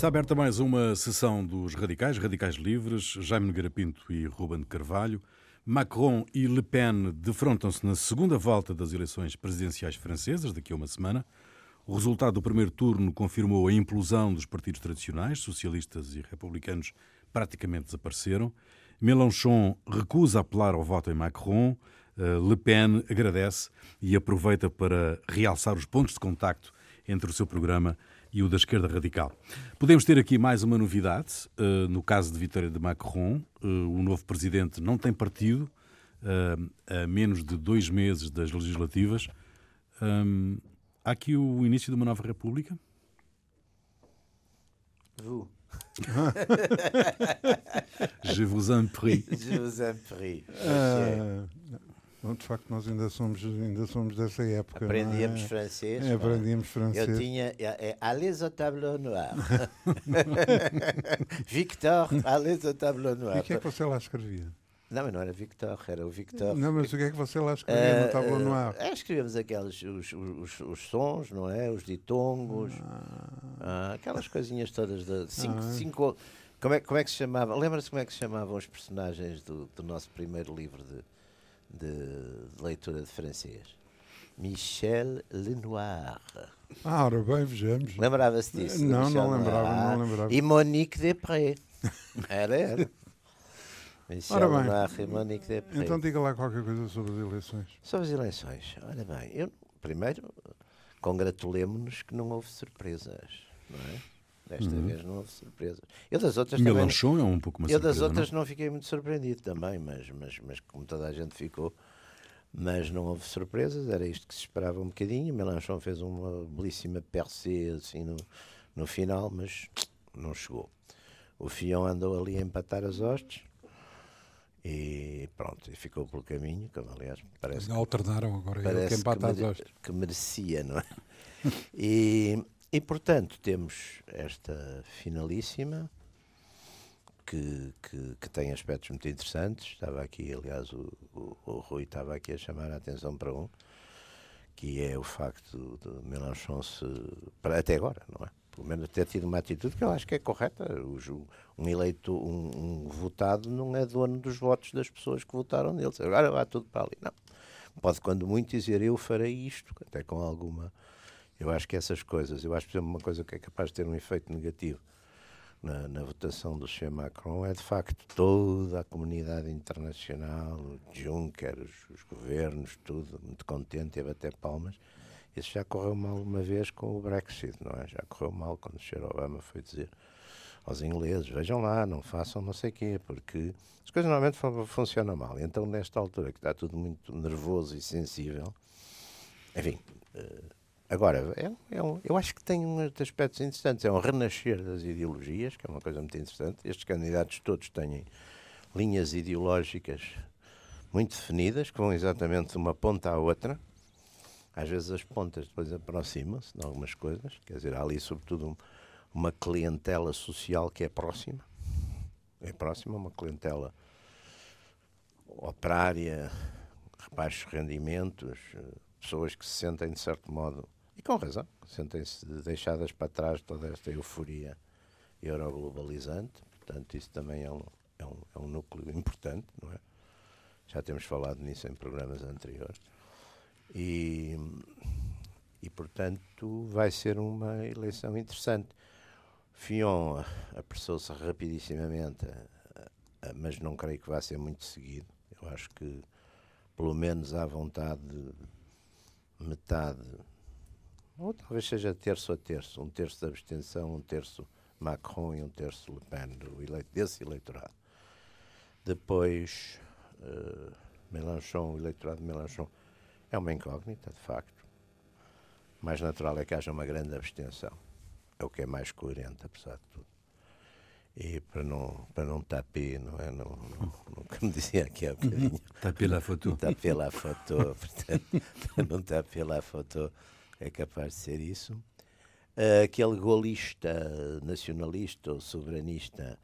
Está aberta mais uma sessão dos radicais, radicais livres, Jaime Nogueira Pinto e Ruben Carvalho. Macron e Le Pen defrontam-se na segunda volta das eleições presidenciais francesas, daqui a uma semana. O resultado do primeiro turno confirmou a implosão dos partidos tradicionais, socialistas e republicanos praticamente desapareceram. Mélenchon recusa apelar ao voto em Macron. Eh, Le Pen agradece e aproveita para realçar os pontos de contacto entre o seu programa e o da esquerda radical. Podemos ter aqui mais uma novidade. Eh, no caso de vitória de Macron, eh, o novo presidente não tem partido a menos de dois meses das legislativas. Há aqui o início de uma nova república? Vous. Je vous en prie. Je vous en prie. Uh, de facto, nós ainda somos, ainda somos dessa época. Aprendíamos é? francês. É, aprendíamos francês. Eu tinha. É, é Allez au tableau noir. Victor, allez au tableau noir. E o que é que você lá escrevia? Não, mas não era Victor, era o Victor. Não, mas o que é que você lá escrevia uh, no tableau noir? Uh, escrevíamos aqueles, os, os, os, sons, não é? Os ditongos, ah. uh, aquelas coisinhas todas de cinco, ah. cinco como, é, como é que se chamava? Lembra-se como é que se chamavam os personagens do, do nosso primeiro livro de, de, de leitura de francês? Michel Lenoir. Ah, ora bem, vejamos. Lembrava-se disso? Não, não lembrava, não lembrava. E Monique Després. Era, era. Ora bem, então diga lá qualquer coisa sobre as eleições. Sobre as eleições. Olha bem, eu primeiro congratulemos-nos que não houve surpresas, não é? Desta uhum. vez não houve surpresas. Eu das outras Melanchon também, é um pouco uma Eu das outras não? não? fiquei muito surpreendido também, mas, mas, mas como toda a gente ficou, mas não houve surpresas, era isto que se esperava um bocadinho. Melanchon fez uma belíssima percée assim no, no final, mas não chegou. O Fion andou ali a empatar as hostes e pronto, e ficou pelo caminho, como aliás parece. Alternaram agora, parece que, que, mere, que merecia, não é? e, e portanto temos esta finalíssima que, que, que, tem aspectos muito interessantes. Estava aqui, aliás, o, o, o, Rui estava aqui a chamar a atenção para um, que é o facto de Melanchon se. Para, até agora, não é? pelo menos ter tido uma atitude que eu acho que é correta. Um eleito, um, um, votado não é dono dos votos das pessoas que votaram nele. Agora vai tudo para ali. Não. Pode, quando muito, dizer eu farei isto, até com alguma. Eu acho que essas coisas, eu acho, por exemplo, uma coisa que é capaz de ter um efeito negativo na, na votação do Sr. Macron é, de facto, toda a comunidade internacional, Juncker, os, os governos, tudo, muito contente e a bater palmas isso já correu mal uma vez com o Brexit, não é? Já correu mal quando o Sr. Obama foi dizer aos ingleses, vejam lá, não façam não sei o quê, porque as coisas normalmente funcionam mal. Então, nesta altura que está tudo muito nervoso e sensível, enfim, uh, agora, é, é um, eu acho que tem uns aspectos interessantes. É um renascer das ideologias, que é uma coisa muito interessante. Estes candidatos todos têm linhas ideológicas muito definidas, que vão exatamente de uma ponta à outra às vezes as pontas depois aproximam-se de algumas coisas, quer dizer, há ali sobretudo uma clientela social que é próxima, é próxima, uma clientela operária, baixos rendimentos, pessoas que se sentem de certo modo, e com razão, sentem-se deixadas para trás toda esta euforia euroglobalizante, portanto isso também é um, é um, é um núcleo importante, não é? Já temos falado nisso em programas anteriores. E, e portanto, vai ser uma eleição interessante. Fion apressou-se rapidissimamente, mas não creio que vá ser muito seguido. Eu acho que, pelo menos à vontade, metade, ou talvez seja terço a terço, um terço da abstenção, um terço Macron e um terço Le Pen, do eleito, desse eleitorado. Depois, uh, Mélenchon, o eleitorado de Mélenchon, é uma incógnita, de facto. O mais natural é que haja uma grande abstenção. É o que é mais coerente, apesar de tudo. E para não, para não taper, não é? Não, não, não, como dizia aqui há bocadinho. taper la foto. Taper la foto. Portanto, para não taper la foto é capaz de ser isso. Aquele golista nacionalista ou soberanista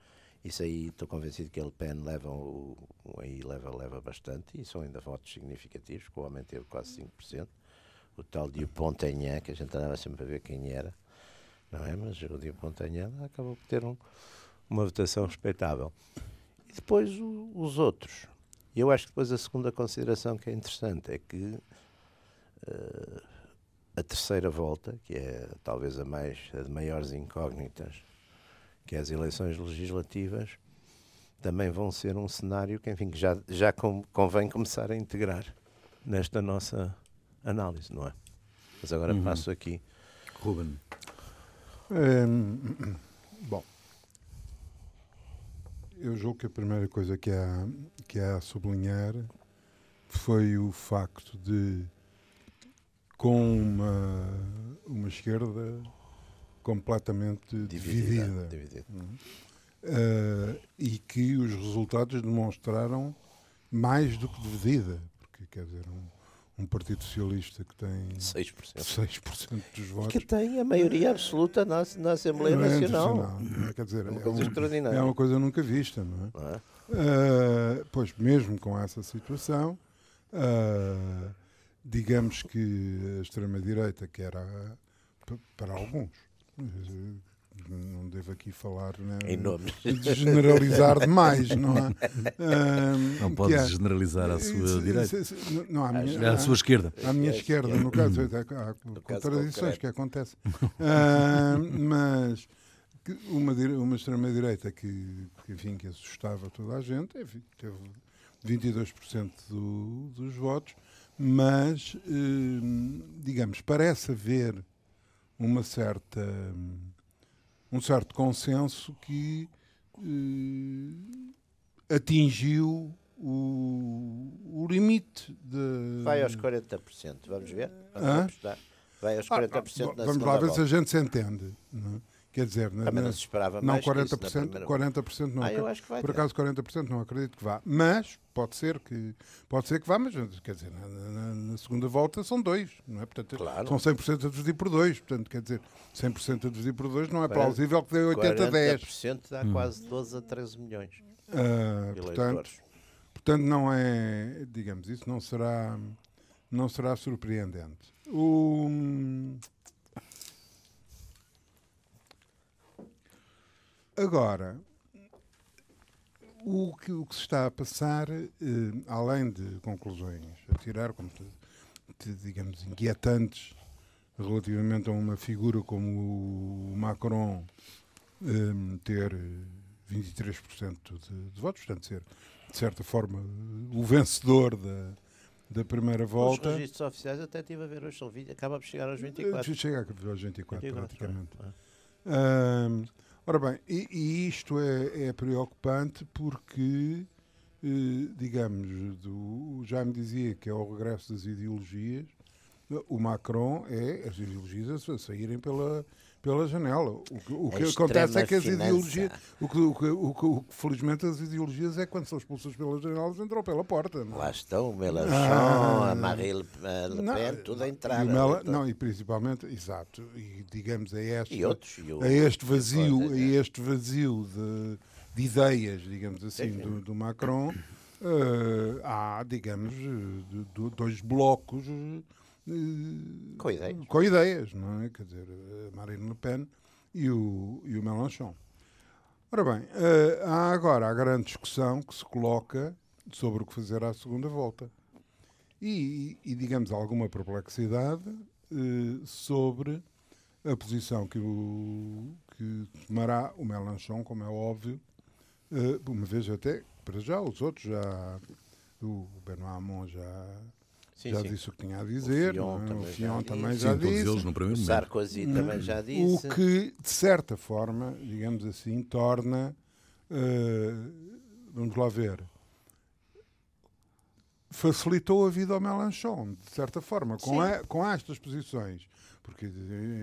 isso aí estou convencido que ele Pen leva, o, aí leva, leva bastante e são ainda votos significativos, que o homem teve quase 5%. O tal de Pontanhã, que a gente andava sempre a ver quem era, não é? Mas o Dupont-Aignan acabou por ter um, uma votação respeitável. E depois o, os outros. E eu acho que depois a segunda consideração que é interessante é que uh, a terceira volta, que é talvez a mais a de maiores incógnitas, que é as eleições legislativas, também vão ser um cenário que, enfim, que já, já convém começar a integrar nesta nossa análise, não é? Mas agora uhum. passo aqui. Ruben. Hum, bom, eu julgo que a primeira coisa que há, que há a sublinhar foi o facto de, com uma, uma esquerda completamente dividida, dividida, dividida. Uh, e que os resultados demonstraram mais do que dividida, porque quer dizer, um, um Partido Socialista que tem 6%, 6 dos votos. Que tem a maioria absoluta na, na Assembleia é Nacional. Nacional. Quer dizer, é uma coisa é, extraordinária. é uma coisa nunca vista, não é? Não é? Uh, pois, mesmo com essa situação, uh, digamos que a extrema-direita, que era para alguns, não devo aqui falar né, em nome de generalizar demais, não é? Um, não pode é, generalizar à sua direita, não, à, minha, à sua esquerda. À minha esquerda, no caso, há contradições que acontecem. Um, mas uma, uma extrema-direita que, que, enfim, que assustava toda a gente, enfim, teve 22% do, dos votos, mas, digamos, parece haver uma certa um certo consenso que eh, atingiu o, o limite de. Vai aos 40%, vamos ver? Vamos Vai aos 40% ah, ah, na Vamos lá ver se a gente se entende. Não é? Quer dizer, Também na, não se esperava não, mais 40%, 40% não ah, eu acho que vai Por acaso 40% não acredito que vá. Mas pode ser que pode ser que vá, mas quer dizer, na, na, na segunda volta são dois, não é? Portanto, claro. são 100% a dividir por dois, portanto, quer dizer, 100% a dividir por dois não é 40, plausível que dê 80 a 10. 40% dá hum. quase 12 a 13 milhões. Uh, portanto, portanto, não é, digamos, isso não será não será surpreendente. O Agora, o que, o que se está a passar, eh, além de conclusões a tirar, como te, digamos, inquietantes relativamente a uma figura como o Macron eh, ter 23% de, de votos, portanto, ser, de certa forma, o vencedor da, da primeira volta. Os registros oficiais até estive a ver hoje, acaba por chegar aos 24. Chega aos 24, 24 praticamente. É. Ora bem, e, e isto é, é, preocupante porque, eh, digamos, do, já me dizia que é o regresso das ideologias, o Macron é as ideologias a saírem pela, pela janela. O que, o que acontece é que as ideologias. O que, o, que, o, que, o que, felizmente as ideologias é quando são expulsas pelas janelas entram pela porta. Não? É? Lá estão o Mélenchon, ah, a Marine Le Pen, tudo a entrar. E Mela, não, e principalmente, exato, e digamos a este, outros, e a este vazio, a este vazio de, de ideias, digamos assim, sim, sim. Do, do, Macron, uh, há, digamos, de, dois blocos com ideias. Com ideias, não é? Quer dizer, Marine Le Pen e o, e o Mélenchon. Ora bem, eh, há agora a grande discussão que se coloca sobre o que fazer à segunda volta. E, e digamos, alguma perplexidade eh, sobre a posição que, o, que tomará o Mélenchon, como é óbvio, eh, uma vez até, para já, os outros já, o Benoît Hamon já Sim, já sim. disse o que tinha a dizer. O Fion também, já, disse. Sim, eles no primeiro momento. Sarkozy também já disse. O que, de certa forma, digamos assim, torna. Uh, vamos lá ver. Facilitou a vida ao Melanchon, de certa forma, com, a, com estas posições. Porque,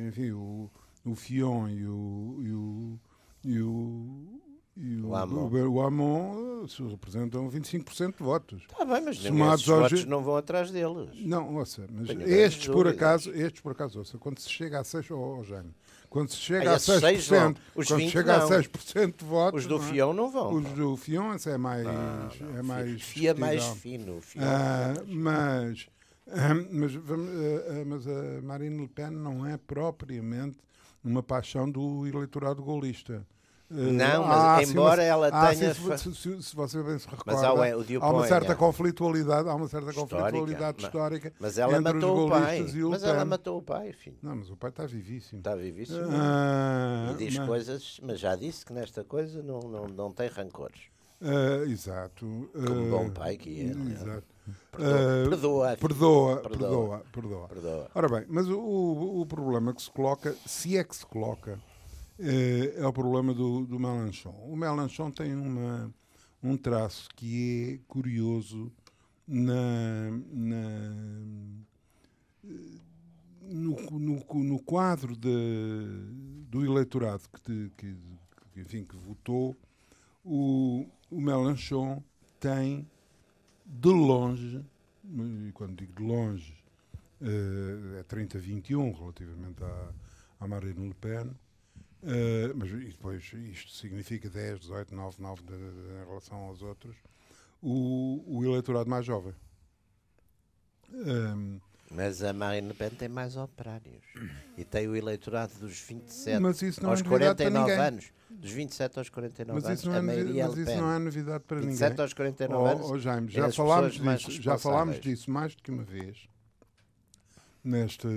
enfim, o, o Fion e o, e o, e o e o, o, Amon. o, o Amon representam 25% de votos. Está bem, mas esses votos não vão atrás deles. Não, ouça, mas estes por, acaso, estes por acaso, ouça, quando se chega a 6, oh, oh Jaime, quando se chega Aí, a 6%, os quando 20 chega não. a 6% de votos... Os do não, é? Fião não vão. Os do Fião é mais... Não, não, é mais fia mais fino. Ah, mas, ah, mas, vamos, ah, mas a Marine Le Pen não é propriamente uma paixão do eleitorado golista. Não, mas há, assim, embora uma- ela tenha fa- se, se- se você bem se Mas recorda, o há uma certa é. conflitualidade, há uma certa Histórica, conflitualidade mas- histórica Mas ela entre matou os o pai. e o Mas ela matou o pai, filho. Não, mas o pai está vivíssimo. Está vivíssimo. Ah, e diz mas- coisas, mas já disse que nesta coisa não, não, não tem rancores. ah, exato. Como ah, bom pai que é, é? Exato. Perdoa, Ah, perdoa. Perdoa, Perdoa. perdoa, perdoa. Ora bem, mas o, o problema que se coloca, se é que se coloca, eh, é o problema do, do Mélenchon. O Mélenchon tem uma, um traço que é curioso na, na- no, no, no quadro de- do eleitorado que, que, que, enfim, que votou, o, o Mélenchon tem de longe, e quando digo de longe, eh, é 30-21 relativamente à, à Marine Le Pen, eh, mas e depois isto significa 10, 18, 9, 9 de- de- em relação aos outros, o, o eleitorado mais jovem. Ehm, Mas a Marine Le Pen tem mais operários. E tem o eleitorado dos 27 mas isso não aos é novidade para 49 ninguém. anos. Dos 27 aos 49 Mas anos, isso não a é, maioria é mas isso não é novidade para 27 ninguém. aos 49 Oh, anos. oh, Jaime, é já falámos disso, já falámos disso mais do que uma vez. Neste.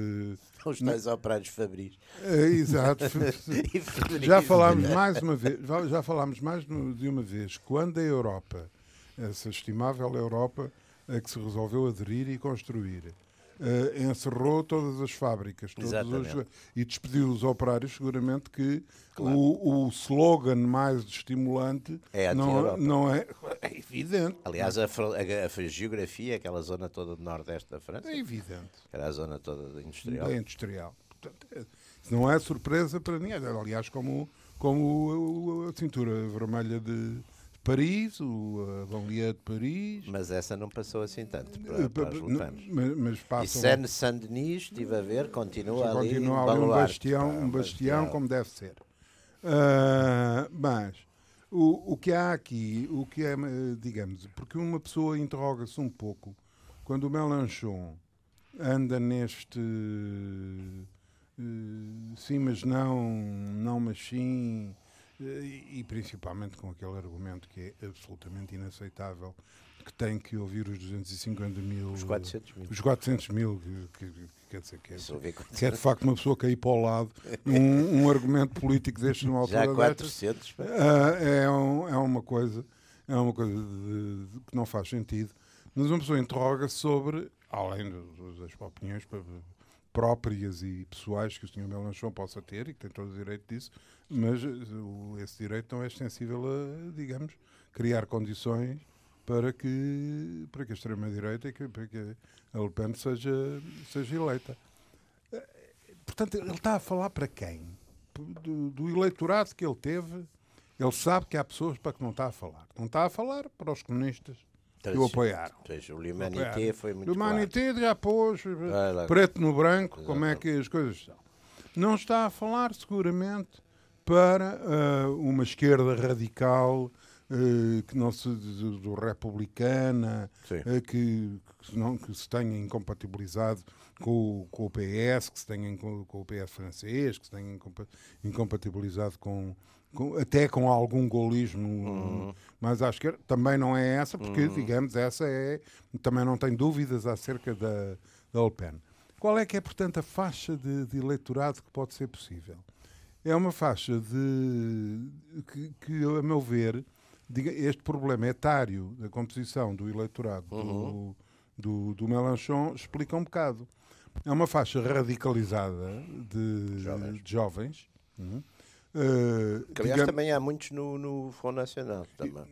Os tais operários fabris. eh, exato. Já falámos mais uma vez, já- falámos mais de uma vez, quando a Europa, essa estimável Europa, a que se resolveu aderir e construir, eh, encerrou todas as fábricas Exatamente. e despediu os operários, seguramente que Claro. o, o slogan mais estimulante É não, anti-Europa. não é, é evidente. Aliás, a, a- a geografia, aquela zona toda do nordeste da França, É evidente. era a zona toda industrial. É industrial. Portanto, é- isso não é surpresa para ninguém. Aliás, como, como o- a cintura vermelha de Paris, o a banlieue de Paris. Mas essa não passou assim tanto eh, para, para pa- os lutanos. mas, mas E passam. Seine-Saint-Denis, estive a ver, continua ali. continua ali um bastião, um bastião como deve ser. Ah, mas o, o que há aqui, o que é, eh, digamos, porque uma pessoa interroga-se um pouco quando o Melanchon anda neste eh, sim, mas não, não, mas sim, eh, e, e principalmente com aquele argumento que é absolutamente inaceitável, que tem que ouvir os 250 mil. Os 400 mil. Os 400 mil, que, que- que quer dizer que é, que é de facto uma pessoa cair para o lado, um, um argumento político destes numa Já altura destas, 400. pá. ah, é, um- é uma coisa, é uma coisa de- de- que não faz sentido. Mas uma pessoa interroga sobre, além das opiniões próprias e pessoais que o Sr. Melanchon possa ter, e que tem todo o direito disso, mas eh, esse direito não é extensível a, digamos, criar condições para que, para que a extrema-direita e que, para que a Le Pen seja, seja eleita. Eh, Portanto, ele está a falar para quem? Do, do eleitorado que ele teve, ele sabe que há pessoas para que não está a falar. Não está a falar para os comunistas que o apoiaram. Pois, o L'Humanité foi muito O Humanité já pôs Vai lá. preto no branco como é que as coisas são. Não está a falar seguramente para ah, uma esquerda radical ah, que não se do, do republicana ah, que, que, se não, que se tenha incompatibilizado com, o- com o PS, que se tenha inco- com o PS francês, que se tenha incompa- incompatibilizado com, com- até com algum golismo Uhum. mais à esquerda. Também não é essa, porque, digamos, essa é. Também não tem dúvidas acerca da, da Le Pen. Qual é que é, portanto, a faixa de, de eleitorado que pode ser possível? É uma faixa de que, que, a meu ver, este problema etário da composição do eleitorado do, do, do Melanchon explica um bocado. É uma faixa radicalizada de Jovens. de jovens uhum. Uh, Que, aliás, digamos- também há muitos no, no Front Nacional. Também.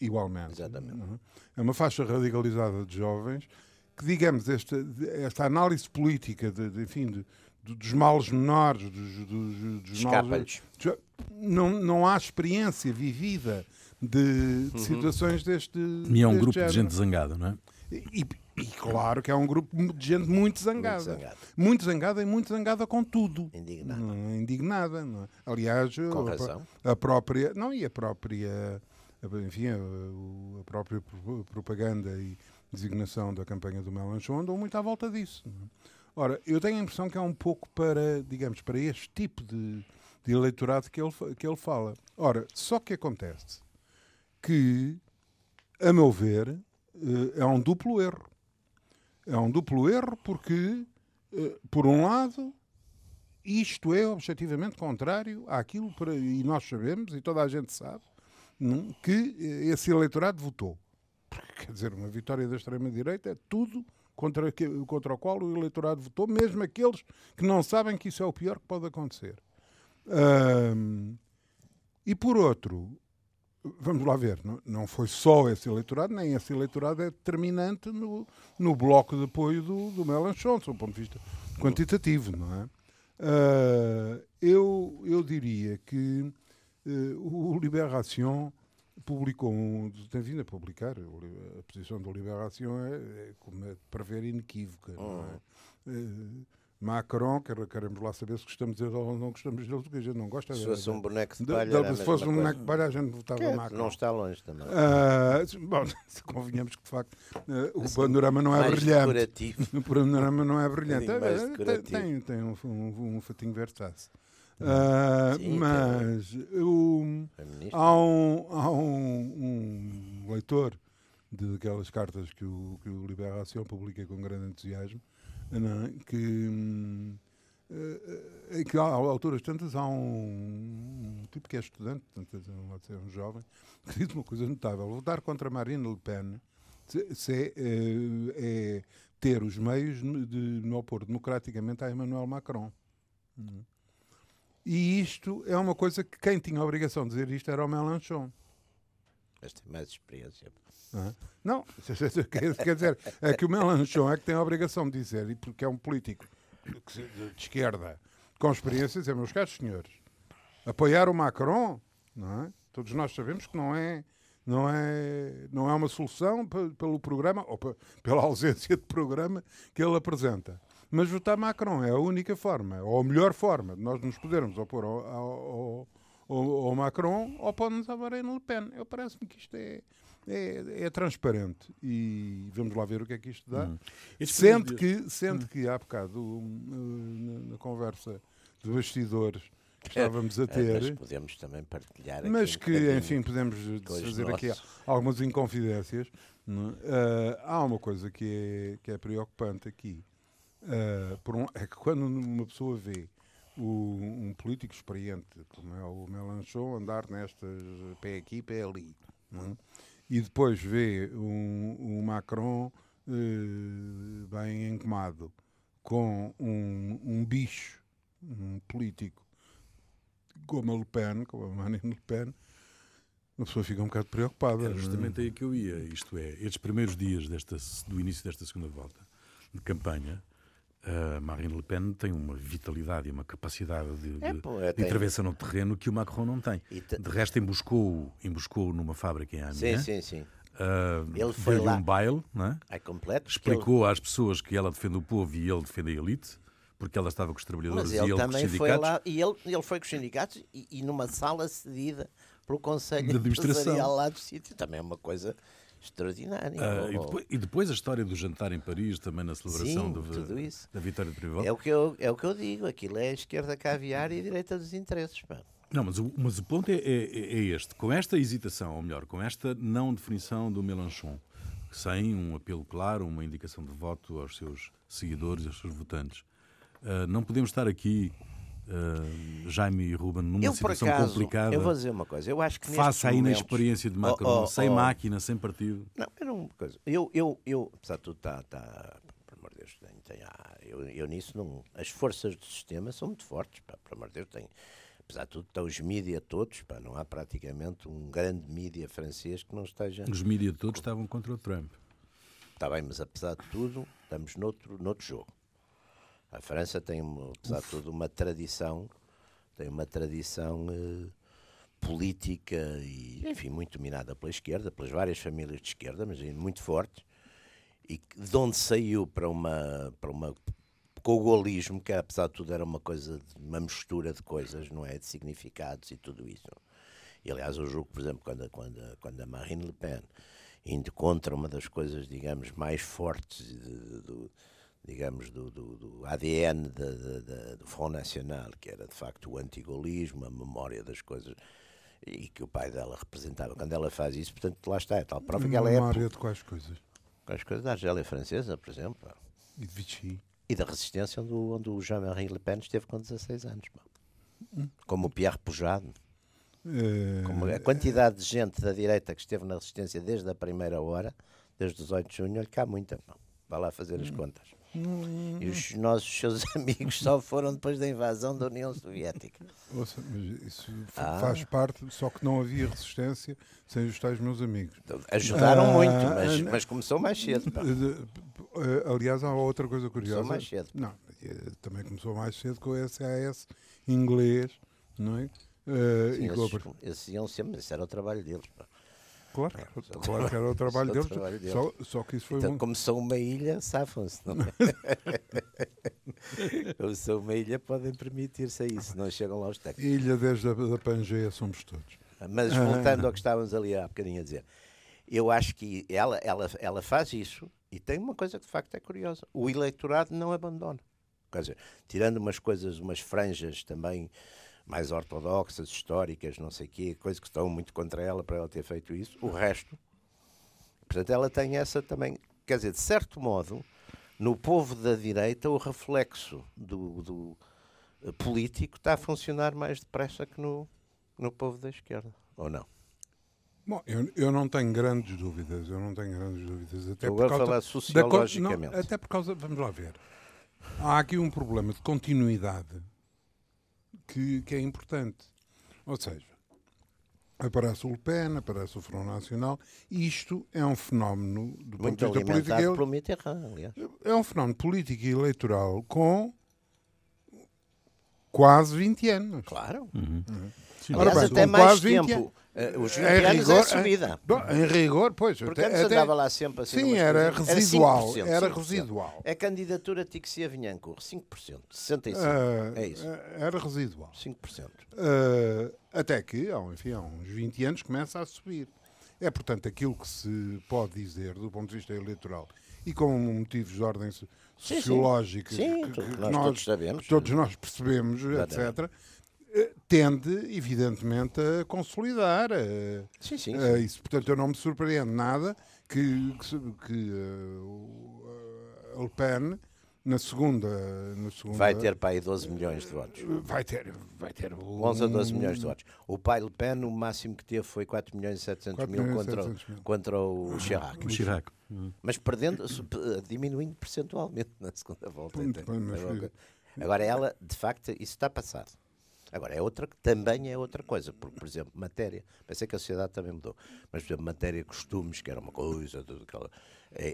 Igualmente. Exatamente. Uhum. É uma faixa radicalizada de jovens que, digamos, esta, esta análise política, de, de, enfim, de- de- dos males menores, dos, dos, dos males. Não, não há experiência vivida de, de situações deste. E é um deste grupo género. de gente zangada, não é? E, e claro que é um grupo de gente muito zangada. zangada. Muito zangada e muito zangada com tudo. Indignada. Não é indignada. Não é? Aliás, Com a- razão. a própria. Não, e a própria. Enfim, a, a própria pro- propaganda e designação da campanha do Melanchon andou muito à volta disso. é? Ora, eu tenho a impressão que é um pouco para, digamos, para este tipo de, de eleitorado que ele, que ele fala. Ora, só que acontece que, a meu ver, eh, é um duplo erro. É um duplo erro porque, eh, por um lado, isto é objetivamente contrário àquilo, para, e nós sabemos, e toda a gente sabe, que esse eleitorado votou. Quer dizer, uma vitória da extrema-direita é tudo contra, contra o qual o eleitorado votou, mesmo aqueles que não sabem que isso é o pior que pode acontecer. Um, e por outro, vamos lá ver, não, não foi só esse eleitorado, nem esse eleitorado é determinante no, no bloco de apoio do, do Melanchon, do ponto de vista quantitativo, não é? Uh, eu, eu diria que uh, o Libération publicou um, tem vindo a publicar, a posição do Libération é, é como é de prever inequívoca, não é? Uh, Macron, queremos lá saber se gostamos dele ou não gostamos dele, porque a gente não gosta Se dele. fosse um boneco de palha. De, se fosse um boneco de palha, a gente votava que Macron. Não está longe também. Uh, bom, convenhamos que de facto uh, o panorama não é brilhante. Decorativo. O panorama não é brilhante. Um tem, tem, tem um, um, um fatinho Versace. Uh, Sim, mas o, há, um, há um, um leitor de aquelas cartas que o, que o Liberação publica com grande entusiasmo que, uh, que há, alturas tantas há um, um, tipo que é estudante, pode ser um jovem, que diz uma coisa notável: votar contra Marine Le Pen se, é, é, ter os meios de me opor democraticamente a Emmanuel Macron. Hum. E isto é uma coisa que quem tinha a obrigação de dizer isto era o Mélenchon. Mas tem mais experiência. Não, quer dizer, é que o Mélenchon é que tem a obrigação de dizer, e porque é um político de esquerda com experiência, dizer, meus caros senhores, apoiar o Macron, não é? Todos nós sabemos que não é, não é, não é uma solução pelo programa, ou pela ausência de programa que ele apresenta. Mas votar Macron é a única forma, ou a melhor forma de nós nos podermos opor ao, ao, ao, ao Macron ou pode-nos a Marine Le Pen. Eu parece-me que isto é, é, é, transparente e vamos lá ver o que é que isto dá. Hum. Sendo, que, sendo hum. que há bocado na, na conversa de bastidores que estávamos a ter. Mas podemos também partilhar Mas que, um enfim, podemos fazer aqui algumas inconfidências. Uh, há uma coisa que é, que é preocupante aqui. Uh, um, é que quando uma pessoa vê o, um político experiente, como é o Melanchon, andar nestas pé aqui, pé ali, é? E depois vê um, um Macron uh, bem encomado com um, um bicho, um político como a Le Pen, como a Marine Le Pen, a pessoa fica um bocado preocupada. Era justamente aí que eu ia, isto é, estes primeiros dias desta, do início desta segunda volta de campanha, Uh, Marine Le Pen tem uma vitalidade e uma capacidade de, é, pô, de intervenção no terreno que o Macron não tem. De resto, emboscou, emboscou numa fábrica em Amiens. Sim, sim, sim. Uh, ele foi lá. um baile, é? é completo, explicou ele... às pessoas que ela defende o povo e ele defende a elite, porque ela estava com os trabalhadores Mas ele e ele também com os sindicatos. Foi lá, e ele, ele foi com os sindicatos e, e numa sala cedida pelo Conselho de Administração lá do sítio. Também é uma coisa extraordinário. Ah, e, depois, e, depois, a história do jantar em Paris, também na celebração Sim, do, da vitória de Prival. É o, que eu, é o que eu digo, aquilo é a esquerda caviar e a direita dos interesses. Não, mas o, mas o ponto é, é, é, este. Com esta hesitação, ou melhor, com esta não definição do Mélenchon, sem um apelo claro, uma indicação de voto aos seus seguidores, aos seus votantes, uh, não podemos estar aqui uh, Jaime e Ruben numa eu, situação acaso, complicada. Eu vou dizer uma coisa, eu acho que Faça aí na experiência de Macron, oh, oh, sem oh, máquina, sem partido. Não, era uma coisa. Eu, eu, eu apesar de tudo, está. Tá, pelo amor de Deus, tem, tem, ah, eu, eu nisso não. As forças do sistema são muito fortes, pá, pelo amor de Deus, tem. Apesar de tudo, estão os mídias todos, pá, não há praticamente um grande mídia francês que não esteja. Os mídias todos estavam contra o Trump. Está bem, mas apesar de tudo, estamos noutro, noutro jogo. A França tem, apesar de tudo, uma tradição tem uma tradição eh, política e, enfim, muito dominada pela esquerda, pelas várias famílias de esquerda, mas muito fortes, e de onde saiu para uma, para uma com o golismo, que apesar de tudo era uma coisa, uma mistura de coisas, não é? De significados e tudo isso. E aliás, eu julgo, por exemplo, quando, quando, quando a Marine Le Pen indo contra uma das coisas, digamos, mais fortes de, de, digamos, do, do, do ADN de, de, de, do Front Nacional, que era de facto o antigolismo, a memória das coisas, e que o pai dela representava. Quando ela faz isso, portanto, lá está, é tal prova que ela é. Memória de quais coisas? Quais coisas da Argélia Francesa, por exemplo. E de Vichy. E da resistência onde, onde o Jean-Marie Le Pen esteve com 16 anos. Como o Pierre Pujade. Eh, Como a quantidade de gente da direita que esteve na resistência desde a primeira hora, desde os 8 de junho, olha cá muita. Pá. Vai lá fazer as contas. E os nossos seus amigos só foram depois da invasão da União Soviética. ouça, mas isso Ah. faz parte, só que não havia resistência sem os tais meus amigos. Então, Ajudaram Ah, muito, mas, ah, mas começou mais cedo. pá. Eh, eh, Aliás, há outra coisa curiosa. mais cedo. Não, eh, também começou mais cedo com o SAS inglês, não é? Eh, Sim, e esses, esses iam sempre, isso era o trabalho deles. pá. Claro, era- claro que era o trabalho é o deles, trabalho deles. Só, só que isso foi Então, um- como são uma ilha, safam-se. não é? como são uma ilha, podem permitir-se a isso, não chegam lá os técnicos. ilha desde a da Pangeia somos todos. Mas voltando ao que estávamos ali há bocadinho a dizer, eu acho que ela, ela, ela faz isso e tem uma coisa que de facto é curiosa: o eleitorado não abandona. Quer dizer, tirando umas coisas, umas franjas também mais ortodoxas, históricas, não sei o quê, coisas que estão muito contra ela para ela ter feito isso, o resto. Portanto, ela tem essa também, quer dizer, de certo modo, no povo da direita, o reflexo do, do eh, político está a funcionar mais depressa que no, no povo da esquerda, ou não? Bom, eu, eu não tenho grandes dúvidas, eu não tenho grandes dúvidas. Até Estou por a causa falar da sociologicamente. não, até por causa, vamos lá ver. Há aqui um problema de continuidade que, que é importante. Ou seja, aparece o Le Pen, aparece o Front Nacional, e isto é um fenómeno do ponto Muito de vista político. ele- Mitterrand, aliás. É um fenómeno político e eleitoral com quase 20 anos. Claro. Sim, Ora Aliás, bem, até mais quase 20 tempo. eh, os 20 Em anos rigor, é subida. Bom, em rigor, pois. Porque até- antes até- andava lá sempre assim. Sim, era coisas. residual. 5%, Era 5%. residual. A candidatura Tixia Vinhancourt, 5%. 65%. Ah, é isso. ah, Era residual. 5%. Ah, até que, enfim, há uns 20 anos, começa a subir. É, portanto, aquilo que se pode dizer do ponto de vista eleitoral e com motivos de ordem sim. sociológica Sim, que, que nós todos sabemos. que todos nós percebemos, etc., eh, tende, evidentemente, a consolidar. eh, Sim, sim. eh, sim. isso, portanto, eu não me surpreendo nada que, que, que, o, a Le Pen, na segunda, na segunda... Vai ter para aí 12 milhões de votos. Vai ter, vai ter um, 11 a 12 milhões de votos. O pai Le Pen, o máximo que teve foi 4 milhões e 700 4 mil contra, 700 mil. contra o Chirac. O Chirac. Hum. Mas perdendo, diminuindo percentualmente na segunda volta. Muito bem, mas É. Agora, ela, de facto, isso está passado. Agora, é outra, também é outra coisa, porque, por exemplo, matéria, pensei que a sociedade também mudou, mas, por exemplo, matéria costumes, que era uma coisa, tudo aquela,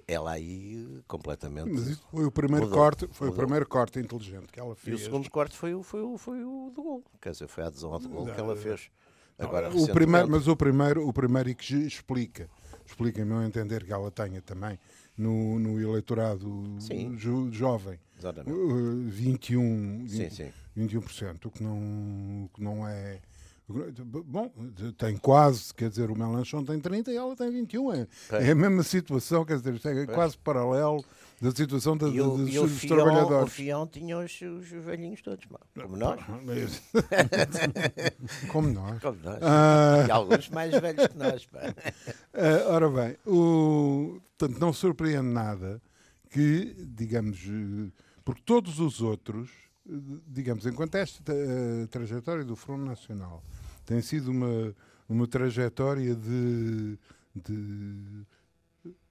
ela aí completamente. Mas isso foi o primeiro Mudou, corte, foi mudou. o primeiro corte inteligente que ela E fez. o segundo corte foi o, foi, o, foi o do gol, quer dizer, foi a adesão ao do gol que ela fez. Agora, o primeiro, mas o primeiro, o primeiro e que explica, explica a meu entender que ela tenha também no, no eleitorado Sim. jo- jovem Exatamente. uh, 21, Sim, 20, sim. 21%, o que não, o que não é. Bom, tem quase, quer dizer, o Melanchon tem 30 e ela tem 21. É, é a mesma situação, quer dizer, é quase paralelo da situação da, E o, dos, e o dos Fion, o trabalhadores. Fion tinha os, os velhinhos todos, como nós. Como nós. Como nós. Ah. E alguns mais velhos que nós. Ah, ora bem, o, portanto, não surpreende nada que, digamos, eh, porque todos os outros, digamos, enquanto esta eh, trajetória do Front Nacional tem sido uma, uma trajetória de, de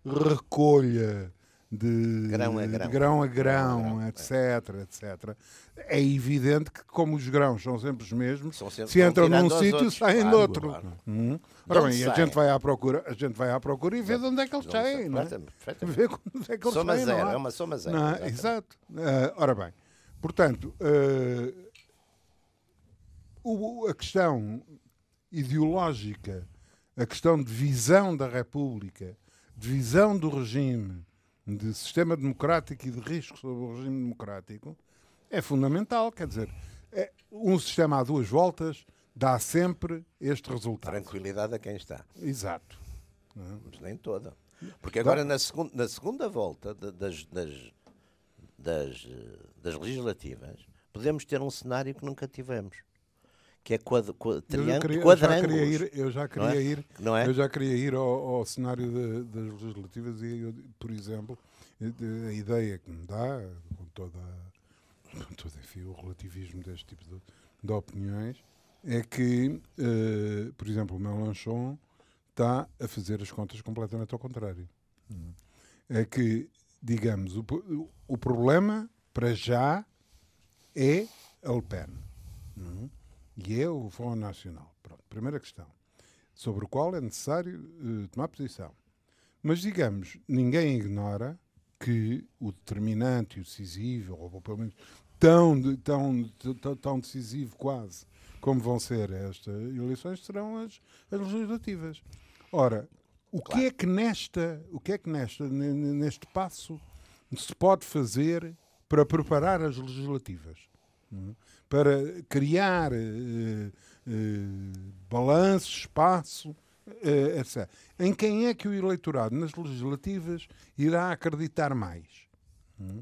recolha de Grão a grão. grão, a grão, Grão a grão, etc, etc. É evidente que, como os grãos são sempre os mesmos, sempre- se entram num sítio, saem claro, outro. claro. Hum. Ora bem, a gente vai à procura, a gente vai à procura e vê de onde é que eles saem, não é? Vê quando é que eles Soma saem, zero, é? é uma soma zero. Não é? Exato. Ah, ora bem, portanto, ah, o- a questão ideológica, a questão de visão da República, de visão do regime, de sistema democrático e de risco sobre o regime democrático, é fundamental. Quer dizer, é- um sistema a duas voltas dá sempre este resultado. Tranquilidade a quem está. Exato. Mas nem toda. Porque agora, na, segun- na segunda volta das, das- das, das legislativas, podemos ter um cenário que nunca tivemos. Que é quad, quad, triângulo, quadrângulos. Eu já queria ir, eu já queria é? ir, Não é? eu já queria ir ao, ao cenário de- das legislativas e, eu, por exemplo, a ideia que me dá, com toda, com todo enfim, o relativismo deste tipo de, de opiniões, é que, eh, por exemplo, o Mélenchon está a fazer as contas completamente ao contrário. É que, digamos, o, o problema, para já, é a Le Pen. É? E é o Front Nacional. Pronto, primeira questão. Sobre o qual é necessário eh, tomar posição. Mas, digamos, ninguém ignora que o determinante e o decisivo, ou pelo menos tão, tão, tão, tão decisivo quase, como vão ser estas eleições, serão as, as legislativas. Ora, o que é que nesta, o que é que nesta, ne- ne- neste passo se pode fazer para preparar as legislativas? é? Para criar eh, eh, balanço, espaço, eh, etc. Em quem é que o eleitorado nas legislativas irá acreditar mais? Hum?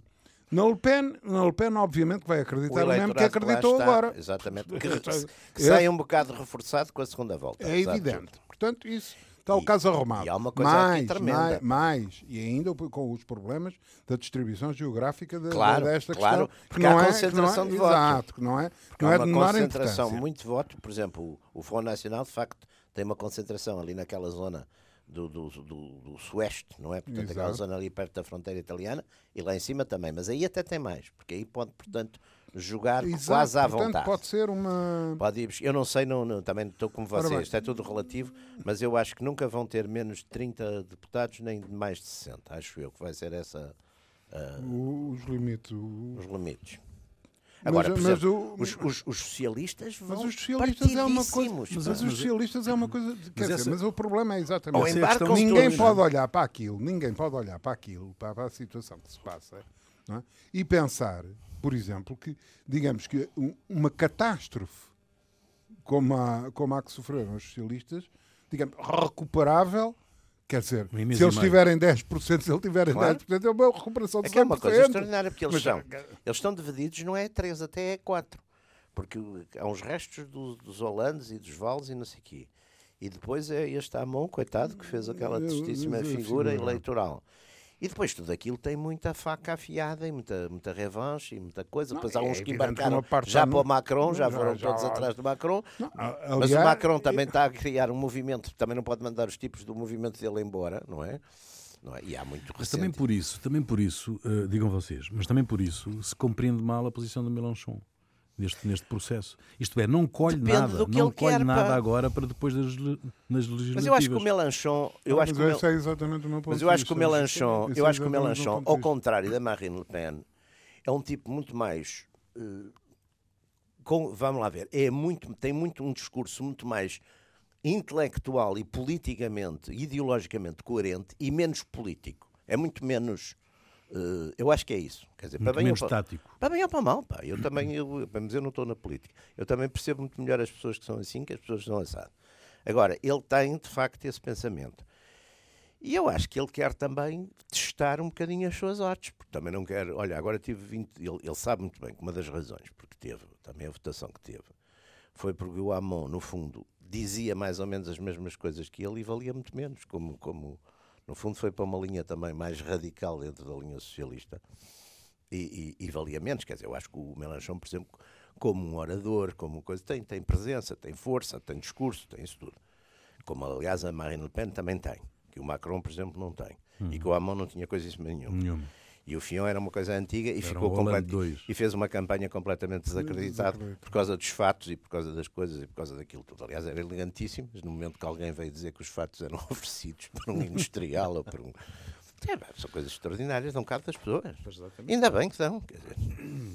Na Le Pen, na Le Pen obviamente que vai acreditar o mesmo que acreditou está, agora. Exatamente. Que, que Esse- sai um bocado reforçado com a segunda volta. É de evidente. Portanto, isso está o caso arrumado. e há uma coisa mais, tremenda. mais, mais, e ainda com os problemas da distribuição geográfica de, Claro, desta claro, questão. porque há não é- concentração de não é, voto. Exato, que não é, Porque não há é de menor concentração muito de voto. Por exemplo, o, o Nacional, de facto, tem uma concentração ali naquela zona do, do, do, do sueste, não é? Portanto, aquela Exato. zona ali perto da fronteira italiana e lá em cima também. Mas aí até tem mais, porque aí pode, portanto, jogar Exato, quase à portanto, vontade. pode ser uma... Pode ir, eu não sei, não, não- também estou como vocês, isto é tudo relativo, mas eu acho que nunca vão ter menos de 30 deputados, nem de mais de 60. Acho eu que vai ser essa o- os limites. o- os limites. Mas- Agora, mas exemplo, o- os, os- os socialistas vão Mas os socialistas é uma coisa. Mas, pá. os socialistas é uma coisa. Quer dizer, essa- mas o problema é exatamente. Ou essa. embarcam ninguém todos, pode não olhar para aquilo, ninguém pode olhar para aquilo, para, para a situação que se passa, não é? e pensar, por exemplo, que, digamos que um- uma catástrofe como a, como a que sofreram os socialistas, digamos, recuperável. Quer dizer, Um se eles tiverem 10%, se ele tiverem Claro. 10%, é uma recuperação de É que é uma 100%. coisa extraordinária, porque eles, Mas, são, ah, eles estão divididos, não é 3, até é 4. Porque há uns restos do- dos holandes e dos vales e não sei o quê. E depois é este Amon, coitado, que fez aquela tristíssima figura figura. eleitoral. E depois tudo aquilo tem muita faca afiada e muita, muita revanche e muita coisa. Não, depois há é uns que que embarcaram parte já já para não- o Macron, já já- foram já- todos atrás do Macron. Não, a- Mas o aliás, Macron também está a criar um movimento, também não pode mandar os tipos do movimento dele embora, não é? Não é? E há muito Mas também recente. por isso, também por isso, eh, digam vocês, mas também por isso se compreende mal a posição de Mélenchon neste, neste processo. Isto é, não colhe Depende nada, do que não colhe quer, nada pá. agora para depois das, nas legislativas. Mas eu acho que o Melanchon, eu Não, acho que mas o Mel- esse é exatamente o meu ponto Mas eu acho que o vista. Melanchon, Esse eu é acho que o Melanchon, ao contrário da Marine Le Pen, é um tipo muito mais eh, com- vamos lá ver, é muito, tem muito um discurso muito mais intelectual e politicamente, ideologicamente coerente e menos político. É muito menos. Eh, eu acho que é isso. Quer dizer, Muito para bem, ou para, tático. para bem ou para mal, pá. Eu também, eu, mas eu não estou na política. Eu também percebo muito melhor as pessoas que são assim que as pessoas que são assado. Agora, ele tem de facto esse pensamento. E eu acho que ele quer também testar um bocadinho as suas artes, porque também não quer. Olha, agora tive 20. Ele, ele sabe muito bem que uma das razões porque teve, também a votação que teve, foi porque o Amon, no fundo, dizia mais ou menos as mesmas coisas que ele e valia muito menos. Como, como no fundo, foi para uma linha também mais radical dentro da linha socialista e, e- e valia menos. Quer dizer, eu acho que o Melanchon, por exemplo, como um orador, como coisa, tem, tem presença, tem força, tem discurso, tem isso tudo. Como, aliás, a Marine Le Pen também tem, que o Macron, por exemplo, não tem. E que o Amon não tinha coisa isso nenhuma. Nenhuma. E o Fion era uma coisa antiga e, Era ficou um Hollande complet- dois. e fez uma campanha completamente desacreditado por causa dos fatos e por causa das coisas e por causa daquilo tudo. Aliás, era elegantíssimo, mas no momento que alguém veio dizer que os fatos eram oferecidos por um industrial ou por um. É, são coisas extraordinárias, dão cabo das pessoas. Ainda bem que dão, quer dizer,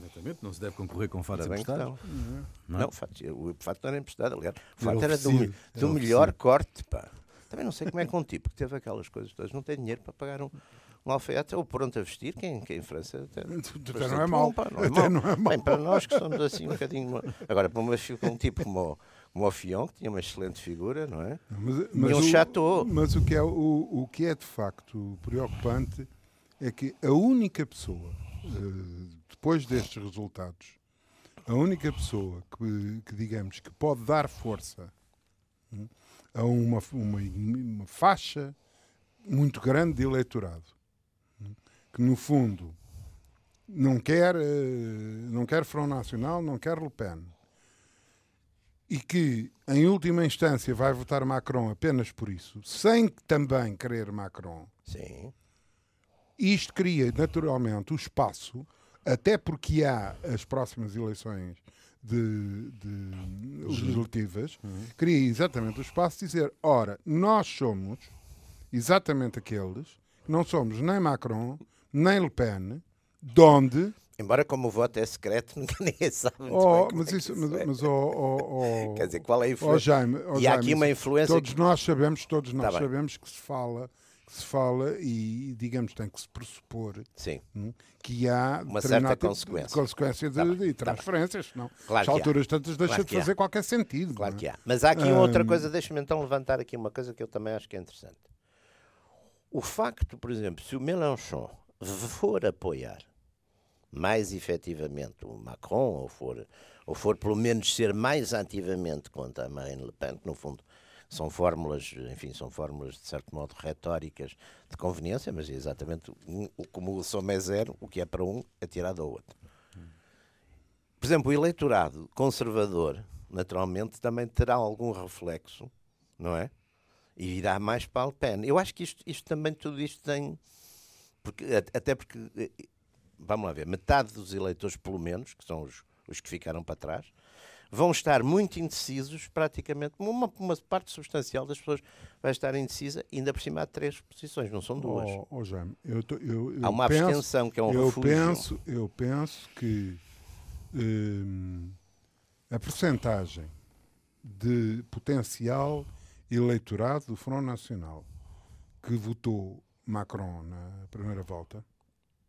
Exatamente, não se deve concorrer com fatos ainda bem que emprestados. dão. Não é? Não, o fato, o fato não era emprestado, aliás. O Era fato era do, mi- do era melhor corte, pá. Também não sei como é que um tipo que teve aquelas coisas todas não tem dinheiro para pagar um, um alfaiate ou pronto a vestir, que em, que em França até, Até não é mau. pá, não é Até não é mau. Bem, para nós que somos assim um bocadinho. Agora, para uma, um tipo como, o- Fion, que tinha uma excelente figura, não é? Mas, E um o, chateau. mas o que, é, o, o que é de facto preocupante é que a única pessoa, eh, depois destes resultados, a única pessoa que, que digamos, que pode dar força hum, a uma, uma, uma faixa muito grande de eleitorado, que no fundo não quer, eh, não quer Front Nacional, não quer Le Pen, e que, em última instância, vai votar Macron apenas por isso, sem também querer Macron, Sim. isto cria naturalmente o espaço, até porque há as próximas eleições de, de legislativas, cria exatamente o espaço de dizer: ora, nós somos exatamente aqueles que não somos nem Macron, nem Le Pen, de onde Embora como o voto é secreto, ninguém sabe muito Oh, bem mas é isso, isso mas, é. mas oh, oh, oh, Quer dizer, qual é a oh, influência? Jaime, oh, e há Jaime, aqui uma influência Todos que- nós sabemos, todos nós Tá bem. sabemos que se fala, se fala e digamos tem que se pressupor hum, que há Uma certa consequência. consequência de, Tá bem, de tá transferências, não? Claro As que há. alturas tantas deixa Claro de que há. fazer qualquer sentido. claro é? que há. Mas há aqui outra Hum. coisa, deixa-me então levantar aqui uma coisa que eu também acho que é interessante. O facto, por exemplo, se o Mélenchon for apoiar mais efetivamente o Macron, ou for, ou for pelo menos ser mais ativamente contra a Marine Le Pen, que no fundo são fórmulas, enfim, são fórmulas de certo modo retóricas de conveniência, mas é exatamente o- como o som é zero, o que é para um é tirado ao outro. Por exemplo, o eleitorado conservador, naturalmente, também terá algum reflexo, não é? E irá mais para Le Pen. Eu acho que isto, isto também, tudo isto tem. Porque, até porque, eh, vamos lá ver, metade dos eleitores, pelo menos, que são os, os que ficaram para trás, vão estar muito indecisos, praticamente. Uma, uma parte substancial das pessoas vai estar indecisa, ainda por cima há três posições, não são duas. Oh, oh, Jaime, eu, tô- eu- eu há uma penso, abstenção, que é um eu refúgio. penso, eu penso que hum, a percentagem de potencial eleitorado do Front Nacional que votou Macron na primeira volta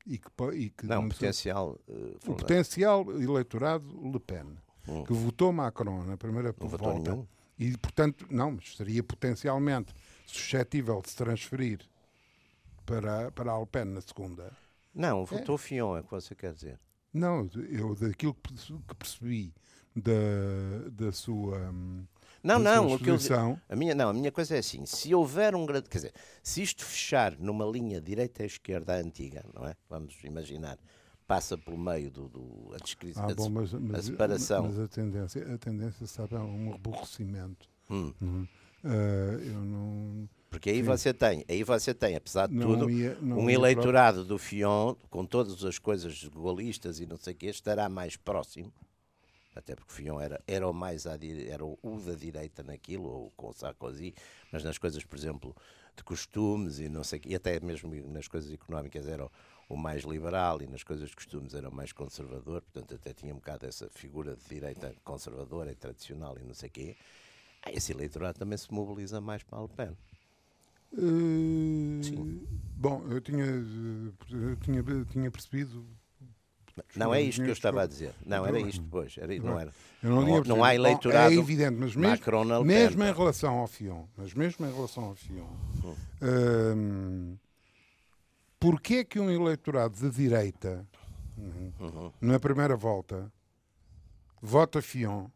e que, e que Não, não- potencial. eh, o potencial eleitorado Le Pen Hum. que votou Macron na primeira não volta nenhum. e portanto não, mas seria potencialmente suscetível de se transferir para, para a Le Pen na segunda. Não, votou Fion, é o que você quer dizer. Não, eu daquilo que perce- que percebi da, da sua, hum, Não, da não, sua o que eu, a minha, não, a minha coisa é assim, se houver um grande, quer dizer, se isto fechar numa linha direita e esquerda antiga, não é? Vamos imaginar, passa pelo meio do, do a descrição, ah, bom, mas, mas, separação. mas a tendência, a tendência sabe, é um aborrecimento. Hum, Uhum. Ah, eu não, porque aí Sim. você tem, aí você tem, apesar de não tudo, ia, um eleitorado do Fion, com todas as coisas golistas e não sei o quê, estará mais próximo, até porque o Fion era, era o mais dire- era o, o da direita naquilo, ou com o Sarkozy, mas nas coisas, por exemplo, de costumes e não sei o quê, e até mesmo nas coisas económicas era o, mais liberal e nas coisas de costumes era o mais conservador, portanto até tinha um bocado essa figura de direita conservadora e tradicional e não sei o quê. Ah, Esse eleitorado também se mobiliza mais para a Le Pen. Eh, Sim. Bom, eu tinha, eh, eu tinha, tinha percebido. Não é isto que eu estava a dizer. Não, era isto depois. Era, não era. Eu não, Não- não há Bom, eleitorado É evidente, mas mesmo, mesmo em relação ao Fion, mas mesmo em relação ao Fion, Hum. hum, porquê é que um eleitorado de direita, uhum, na primeira volta, vota Fion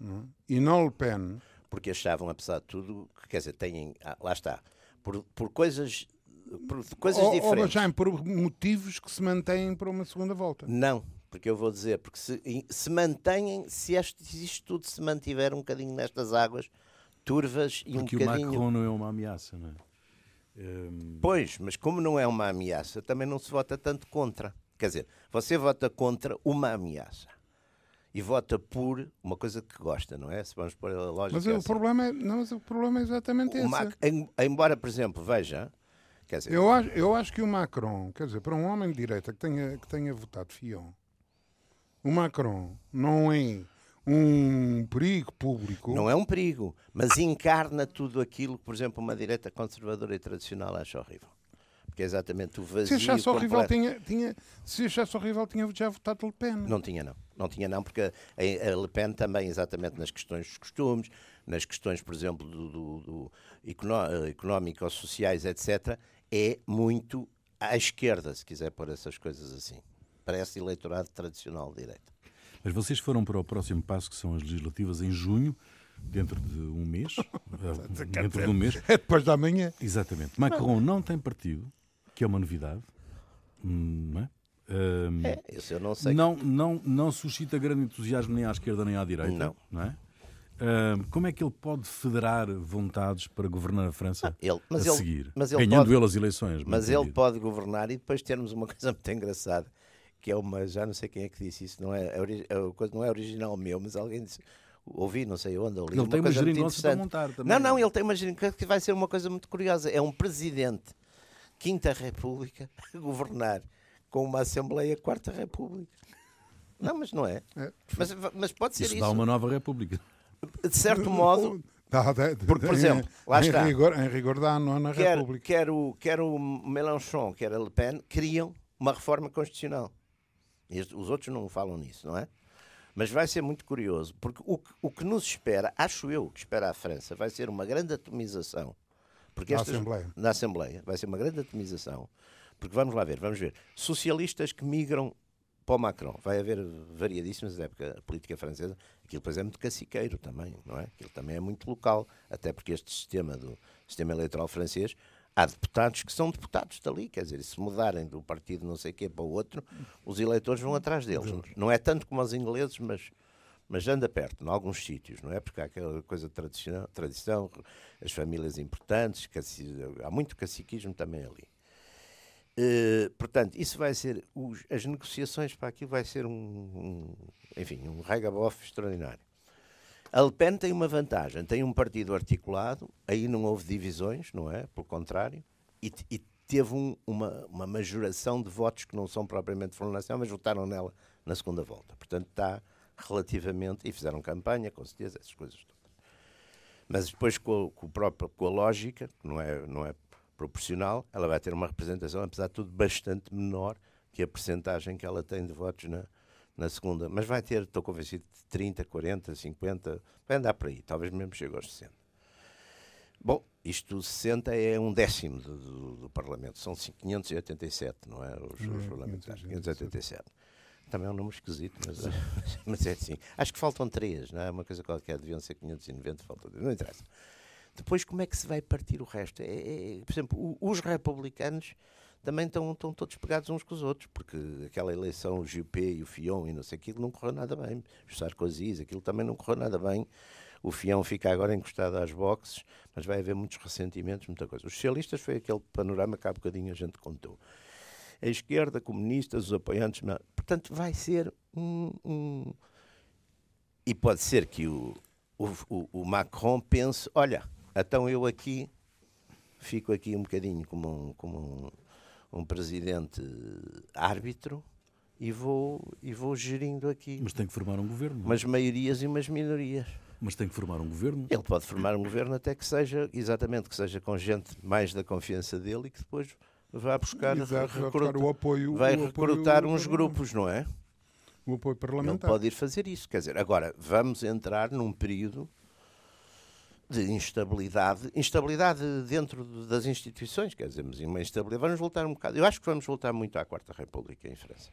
uhum, e não Le Pen? Porque achavam, apesar de tudo, que quer dizer, têm. ah, lá está. Por, por coisas. Por coisas ou, ou diferentes. já por motivos que se mantêm para uma segunda volta? Não, porque eu vou dizer, porque se, se mantêm, se, este, isto tudo se mantiver um bocadinho nestas águas turvas e Porque um o bocadinho. Macron não é uma ameaça, não é? Hum, Pois, mas como não é uma ameaça, também não se vota tanto contra. Quer dizer, você vota contra uma ameaça e vota por uma coisa que gosta, não é? Se vamos pôr a lógica. Mas o assim. problema é, não, mas o problema é exatamente O esse. Mac- em- embora, por exemplo, veja, quer dizer, Eu acho, eu acho que o Macron, quer dizer, para um homem de direita que tenha, que tenha votado Fion, o Macron não é um perigo público. não é um perigo, mas encarna tudo aquilo que, por exemplo, uma direita conservadora e tradicional acha horrível. Porque é exatamente o vazio. se achasse horrível, tinha, tinha, se achasse horrível, tinha já votado Le Pen. Não tinha, não. Não tinha, não, porque a, a Le Pen também, exatamente nas questões dos costumes, nas questões, por exemplo, do, do, do eh, económico-sociais, etc., é muito à esquerda, se quiser pôr essas coisas assim. Parece eleitorado tradicional de direita. Mas vocês foram para o próximo passo, que são as legislativas, em junho, dentro de um mês. Eh, dentro de um mês. É depois da manhã. Exatamente. Macron não tem partido, que é uma novidade. Hum, não é? Um, é, isso eu não sei. Não, não, não suscita grande entusiasmo nem à esquerda nem à direita. Não. não é? Um, como é que ele pode federar vontades para governar a França ah, ele, mas a ele, seguir? Mas ele ganhando pode, ele as eleições. Mas ele pode governar e depois termos uma coisa muito engraçada, que é uma, já não sei quem é que disse isso, não é, é, é não é original meu, mas alguém disse, ouvi, não sei onde, ali, ele uma tem uma geringonça para interessante. montar também. Não, não, ele tem uma geringonça que vai ser uma coisa muito curiosa. É um presidente, Quinta República, a governar com uma Assembleia Quarta República. Não, mas não é. É. Mas, mas pode ser Isso isso. dá uma nova república. De certo modo, Porque, por exemplo, lá em, está. Rigor, em rigor da nona quer, República. quer, o, quer o Mélenchon, quer a Le Pen, queriam uma reforma constitucional. Os outros não falam nisso, não é? Mas vai ser muito curioso, porque o, que- o que nos espera, acho eu, que espera a França, vai ser uma grande atomização. Porque Na estas- Assembleia. Na Assembleia. Vai ser uma grande atomização. Porque vamos lá ver, vamos ver. Socialistas que migram para o Macron. Vai haver variadíssimas na época política francesa. Aquilo depois é muito caciqueiro também, não é? Aquilo também é muito local. Até porque este sistema do sistema eleitoral francês há deputados que são deputados dali, quer dizer, se mudarem do partido não sei quê para o outro, os eleitores vão atrás deles. Não é tanto como os ingleses, mas mas anda perto, em alguns sítios, não é? Porque há aquela coisa de tradição, tradição as famílias importantes, caci- há muito caciquismo também ali. Eh, portanto, isso vai ser, os- as negociações para aquilo vai ser um, um enfim, um regabof extraordinário. A Le Pen tem uma vantagem, tem um partido articulado, aí não houve divisões, não é? Pelo contrário, e, e teve um- uma, uma majoração de votos que não são propriamente foram nacional, mas votaram nela na segunda volta. Portanto, está relativamente, e fizeram campanha, com certeza, essas coisas todas. Mas depois, com, a- com, o próprio, com a lógica, que não é, não é proporcional, ela vai ter uma representação, apesar de tudo, bastante menor que a percentagem que ela tem de votos na, na segunda. Mas vai ter, estou convencido, de 30, 40, 50, vai andar por aí, talvez mesmo chegue aos 60. Bom, isto 60 é um décimo do, do- do Parlamento, são 587, não é? Os, os Não é, parlamentares, 587. 587. Também é um número esquisito, mas, mas é assim. Acho que faltam três, não é? Uma coisa qualquer, deviam ser 590, faltam três, não interessa. Depois, como é que se vai partir o resto? É, é- por exemplo, o- os republicanos também estão, estão todos pegados uns com os outros, porque aquela eleição, o Juppé e o Fion e não sei aquilo, não correu nada bem. Os Sarkozy, aquilo também não correu nada bem. O Fião fica agora encostado às boxes, mas vai haver muitos ressentimentos, muita coisa. Os socialistas foi aquele panorama que há bocadinho a gente contou. A esquerda, comunistas, os apoiantes. Portanto, vai ser um. um- E pode ser que o, o, o- o Macron pense: olha, então eu aqui fico aqui um bocadinho como um, como um, um presidente árbitro e vou, e vou gerindo aqui Mas tem que formar um governo. umas maiorias e umas minorias. Mas tem que formar um governo. Ele pode formar um governo até que seja, exatamente, que seja com gente mais da confiança dele e que depois vá buscar, Exato, vai recruta- buscar o apoio. vai o apoio recrutar uns parlamentar. grupos, não é? O apoio Ele parlamentar. pode ir fazer isso. Quer dizer, agora vamos entrar num período de instabilidade, instabilidade dentro de- das instituições, quer dizer, uma instabilidade. Vamos voltar um bocado. Eu acho que vamos voltar muito à Quarta República em França.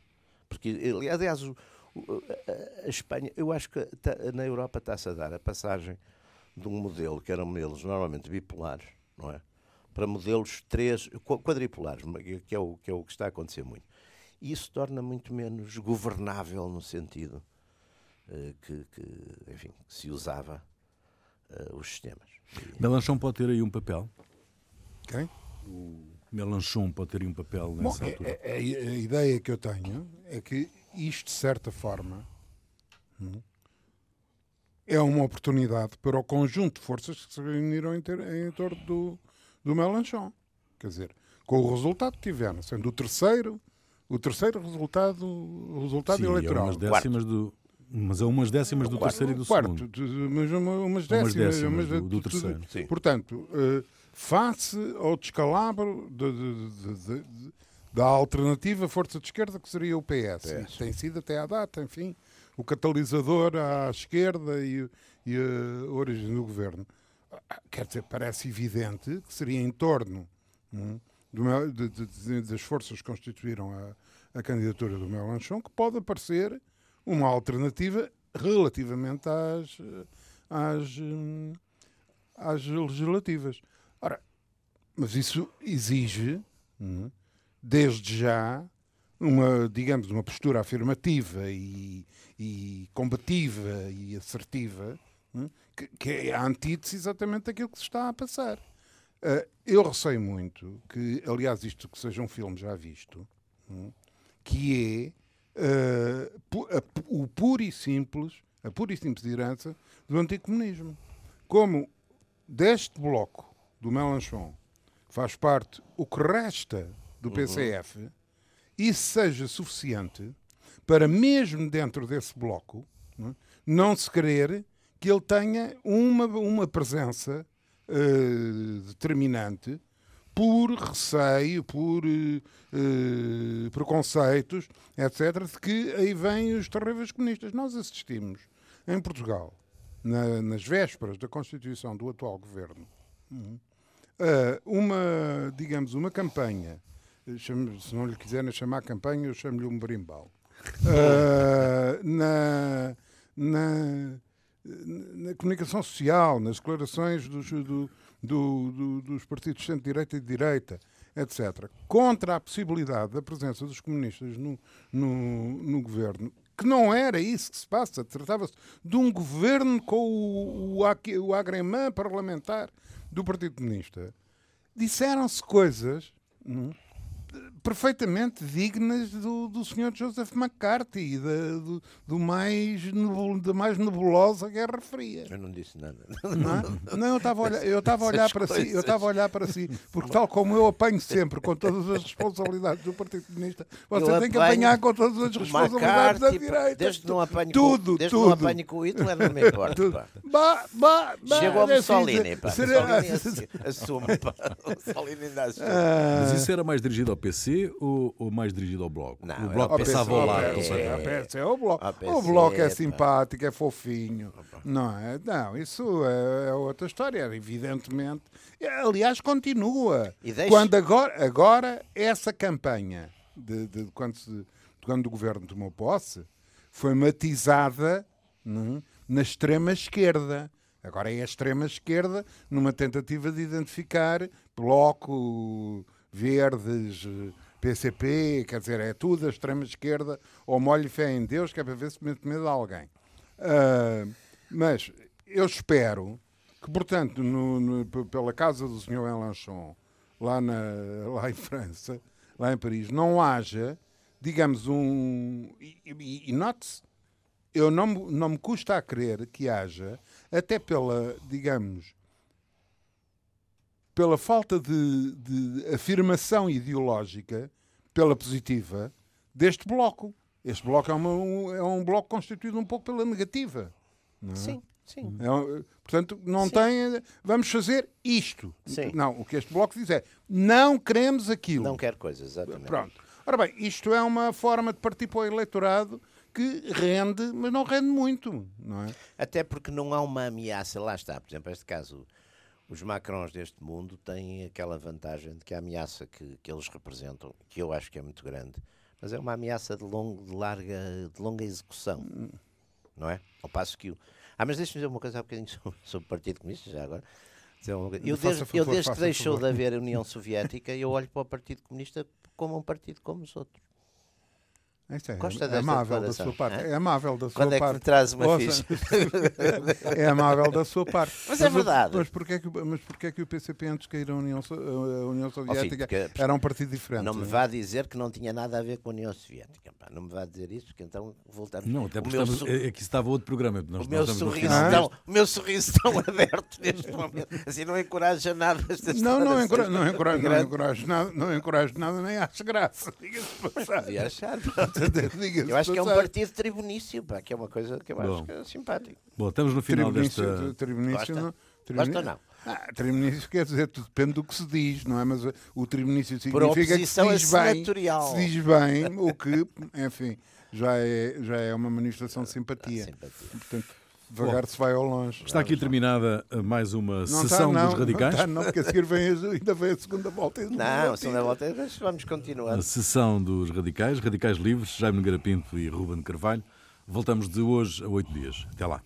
Porque, ali- aliás, o- o- a, Espanha, eu acho que tá- na Europa está-se a dar a passagem de um modelo que eram modelos normalmente bipolares, não é? Para modelos três, qu- quadripolares, que é, o, que é o que está a acontecer muito. E isso torna muito menos governável no sentido eh, que, que, enfim, que se usava eh, os sistemas. E- Melanchon pode ter aí um papel. Quem? Melanchon pode ter aí um papel Bom, nessa é- altura. é- é- a ideia que eu tenho é que isto, de certa forma, hum, é uma oportunidade para o conjunto de forças que se reuniram em, ter- em torno do, do Melanchon. Quer dizer, com o resultado que tiveram, sendo o terceiro, o terceiro resultado, o resultado Sim, é eleitoral. umas décimas do. Mas é umas décimas do terceiro e do quarto, segundo. mas uma- umas Umas décimas, décimas mas do- do terceiro. Sim. Portanto, eh, face ao descalabro de- de- de- da alternativa força de esquerda que seria o PS. PS. Tem sido até à data, enfim, o catalisador à esquerda e, e a origem do governo. Ah, Quer dizer, parece evidente que seria em torno hum, do Mel- de- de- de- das forças que constituíram a, a candidatura do Mélenchon, que pode aparecer uma alternativa relativamente às, eh, às, hum, às legislativas. Ora, mas isso exige, hum, desde já, uma, digamos, uma postura afirmativa e, e combativa e assertiva, hum, que, que é a antítese exatamente daquilo que se está a passar. Uh, eu receio muito que, aliás, isto que seja um filme já visto, hum, que é uh, pu- a- o puro e simples, a pura e simples herança do anticomunismo. Como deste bloco do Melanchon faz parte o que resta do PCF, isso seja suficiente para, mesmo dentro desse bloco, não, é, não se querer que ele tenha uma, uma presença eh, determinante por receio, por eh, eh, preconceitos, etc., de que aí vêm os terríveis comunistas. Nós assistimos em Portugal, na- nas vésperas da constituição do atual governo, hum, uma, digamos, uma campanha, eh, se não lhe quiserem chamar campanha, eu chamo-lhe um berimbau, Ah, na, na, na comunicação social, nas declarações dos, do- do- do- dos partidos centro-direita e de direita, etc., contra a possibilidade da presença dos comunistas no, no, no governo, que não era isso que se passa, tratava-se de um governo com o, o, o agremã parlamentar do Partido Comunista. Disseram-se coisas hum, perfeitamente dignas do, do Sr. Joseph McCarthy e da, do, do mais nebul- da mais nebulosa Guerra Fria. Eu não disse nada. Não, é? Não, eu estava a olhar, eu estava a olhar para si, eu estava a olhar para si, porque tal como eu apanho sempre com todas as responsabilidades do Partido Comunista, você Eu tem que apanhar com todas as responsabilidades da McCarthy, pá, direita. Desde que não apanho tudo, com, desde tudo. que não apanho com o Hitler, não me importa. Bah, bah, bah, Chegou é assim, Mussolini, pá. será- Mussolini assu- assume, pá. Mussolini ainda assume. Ah, Mas isso era mais dirigido ao PC ou, ou mais dirigido ao Bloco? Não, o era Bloco PC. É. PC, completamente. ao PC, o bloco, Ao o PC, bloco é pá. simpático, é fofinho. Não é? Não, isso é, é outra história, evidentemente. Aliás, continua. E deixe- Quando agora, agora essa campanha de, de quando, se- de quando o governo tomou posse foi matizada não é? na extrema esquerda. Agora é a extrema esquerda numa tentativa de identificar Bloco, Verdes, eh, PCP, quer dizer, é tudo a extrema esquerda, ou molho fé em Deus, que é para ver se mete medo a alguém. Ah, mas eu espero que, portanto, no- no- pela casa do Sr. Mélenchon, lá, lá em França, lá em Paris, não haja, digamos, um. E, e- e note-se, eu não, não me custa a crer que haja, até pela, digamos, pela falta de, de afirmação ideológica, pela positiva, deste bloco. Este bloco é, uma- um, é um bloco constituído um pouco pela negativa. é? Sim, sim. É um- portanto, não Sim. tem. Vamos fazer isto. Sim. Não, o que este bloco diz é: não queremos aquilo. Não quer coisas, exatamente. Pronto. Ora bem, isto é uma forma de partir para o eleitorado que rende, mas não rende muito, não é? Até porque não há uma ameaça, lá está, por exemplo, neste caso, os Macrons deste mundo têm aquela vantagem de que a ameaça que, que eles representam, que eu acho que é muito grande, mas é uma ameaça de, longo, de, larga, de longa execução, não é? Ao passo que o... Ah, mas deixa-me dizer uma coisa há bocadinho sobre, sobre o Partido Comunista, já agora. Eu, desde, favor, eu desde que deixou favor. de haver a União Soviética, eu olho para o Partido Comunista como um partido como os outros. Isto é, Gosta é amável da sua parte. hã? É amável da sua Quando é que parte. me traz uma Ouça, ficha? é amável da sua parte. Mas é o- verdade. Mas porquê, é que, mas porquê é que o PCP, antes de cair a União, a União Soviética, porque- era um partido diferente? Não me vá dizer que não tinha nada a ver com a União Soviética. pá. Não me vá dizer isso, porque então voltamos. Não, até porque estamos, é, é que isso estava outro programa. Nós, o meu sorriso Ah. tão, o meu sorriso tão aberto neste momento. Assim não encoraja nada esta Não, não, encorajo, não, encorajo, não, encorajo nada, não encorajo nada, nem acho graça. Diga-se. Podia achar. Eu acho que é um partido tribunício, pá, que é uma coisa que eu Bom. acho que é simpático. Bom, estamos no final Tribunício, desta. tribunício Gosta? não- Gosta tribunício- ou não? Ah, tribunício quer dizer, tudo depende do que se diz, não é? Mas o tribunício significa que se diz bem, se diz bem, o que, enfim, já é, já é uma manifestação de simpatia. Ah, simpatia. Portanto, Devagar se vai ao longe. Está aqui terminada mais uma Não sessão está, não, dos radicais. Não, está, não, porque a seguir vem, a- ainda vem a segunda volta. e Não, a segunda volta, vamos continuar. A sessão dos radicais, radicais livres, Jaime Nogueira Pinto e Ruben Carvalho. Voltamos de hoje a oito dias. Até lá.